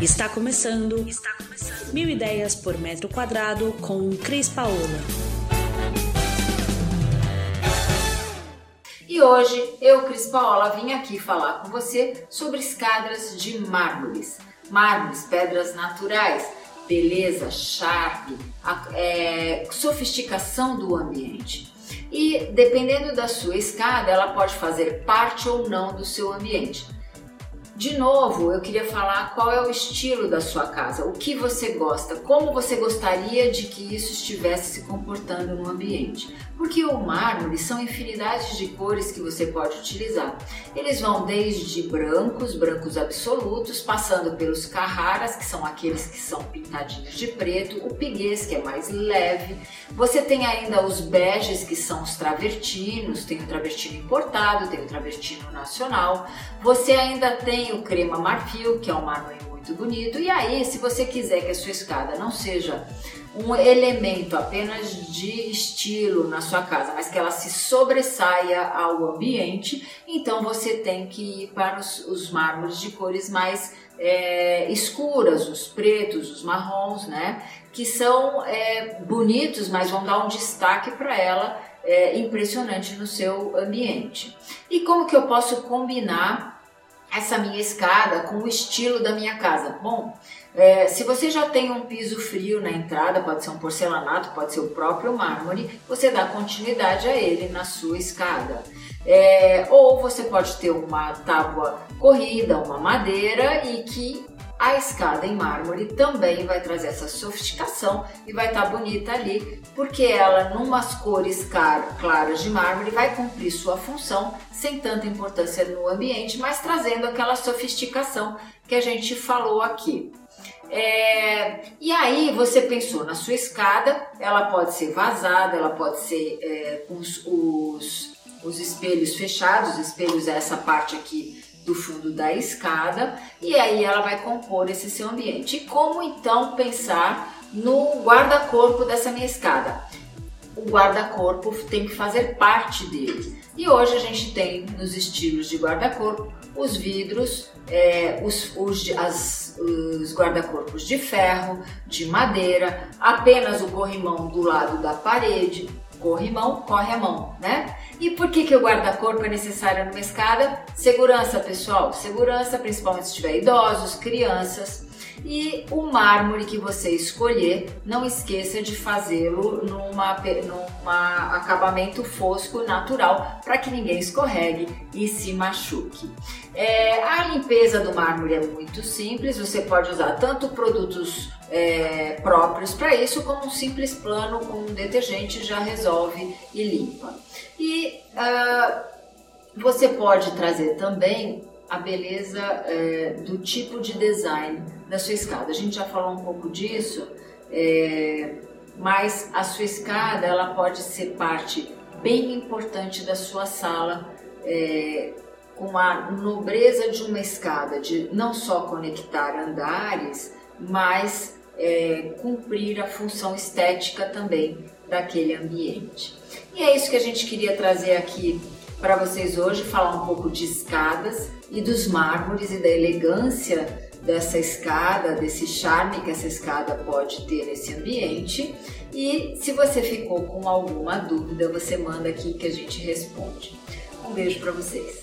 Está começando. Está começando. Mil ideias por metro quadrado com Cris Paola. E hoje eu, Cris Paola, vim aqui falar com você sobre escadas de mármores. Mármores, pedras naturais, beleza, charme, é, sofisticação do ambiente. E dependendo da sua escada, ela pode fazer parte ou não do seu ambiente. De novo, eu queria falar qual é o estilo da sua casa, o que você gosta, como você gostaria de que isso estivesse se comportando no ambiente. Porque o mármore são infinidades de cores que você pode utilizar. Eles vão desde brancos, brancos absolutos, passando pelos carraras, que são aqueles que são pintadinhos de preto, o piguês, que é mais leve. Você tem ainda os beges, que são os travertinos, tem o travertino importado, tem o travertino nacional. Você ainda tem o crema marfil, que é um mármore muito bonito. E aí, se você quiser que a sua escada não seja um elemento apenas de estilo na sua casa, mas que ela se sobressaia ao ambiente, então você tem que ir para os, os mármores de cores mais é, escuras, os pretos, os marrons, né? Que são é, bonitos, mas vão dar um destaque para ela é, impressionante no seu ambiente. E como que eu posso combinar essa minha escada com o estilo da minha casa? Bom, é, se você já tem um piso frio na entrada, pode ser um porcelanato, pode ser o próprio mármore, você dá continuidade a ele na sua escada. É, ou você pode ter uma tábua corrida, uma madeira e que a escada em mármore também vai trazer essa sofisticação e vai estar tá bonita ali, porque ela, numas cores claras de mármore, vai cumprir sua função sem tanta importância no ambiente, mas trazendo aquela sofisticação que a gente falou aqui. É, e aí você pensou na sua escada, ela pode ser vazada, ela pode ser é, com os, os, os espelhos fechados, espelhos é essa parte aqui do fundo da escada e aí ela vai compor esse seu ambiente. E como então pensar no guarda-corpo dessa minha escada? O guarda-corpo tem que fazer parte dele. E hoje a gente tem nos estilos de guarda-corpo os vidros, é, os, os, os guarda-corpos de ferro, de madeira, apenas o corrimão do lado da parede, corrimão, corre a mão, né? E por que, que o guarda-corpo é necessário numa escada? Segurança, pessoal. Segurança, principalmente se tiver idosos, crianças. E o mármore que você escolher, não esqueça de fazê-lo numa, numa acabamento fosco natural para que ninguém escorregue e se machuque. É, a limpeza do mármore é muito simples, você pode usar tanto produtos é, próprios para isso, como um simples plano com um detergente já resolve e limpa. E uh, você pode trazer também a beleza é, do tipo de design da sua escada. A gente já falou um pouco disso, é, mas a sua escada ela pode ser parte bem importante da sua sala, é, com a nobreza de uma escada, de não só conectar andares, mas cumprir a função estética também daquele ambiente. E é isso que a gente queria trazer aqui para vocês hoje, falar um pouco de escadas e dos mármores e da elegância dessa escada, desse charme que essa escada pode ter nesse ambiente. E se você ficou com alguma dúvida, você manda aqui que a gente responde. Um beijo para vocês.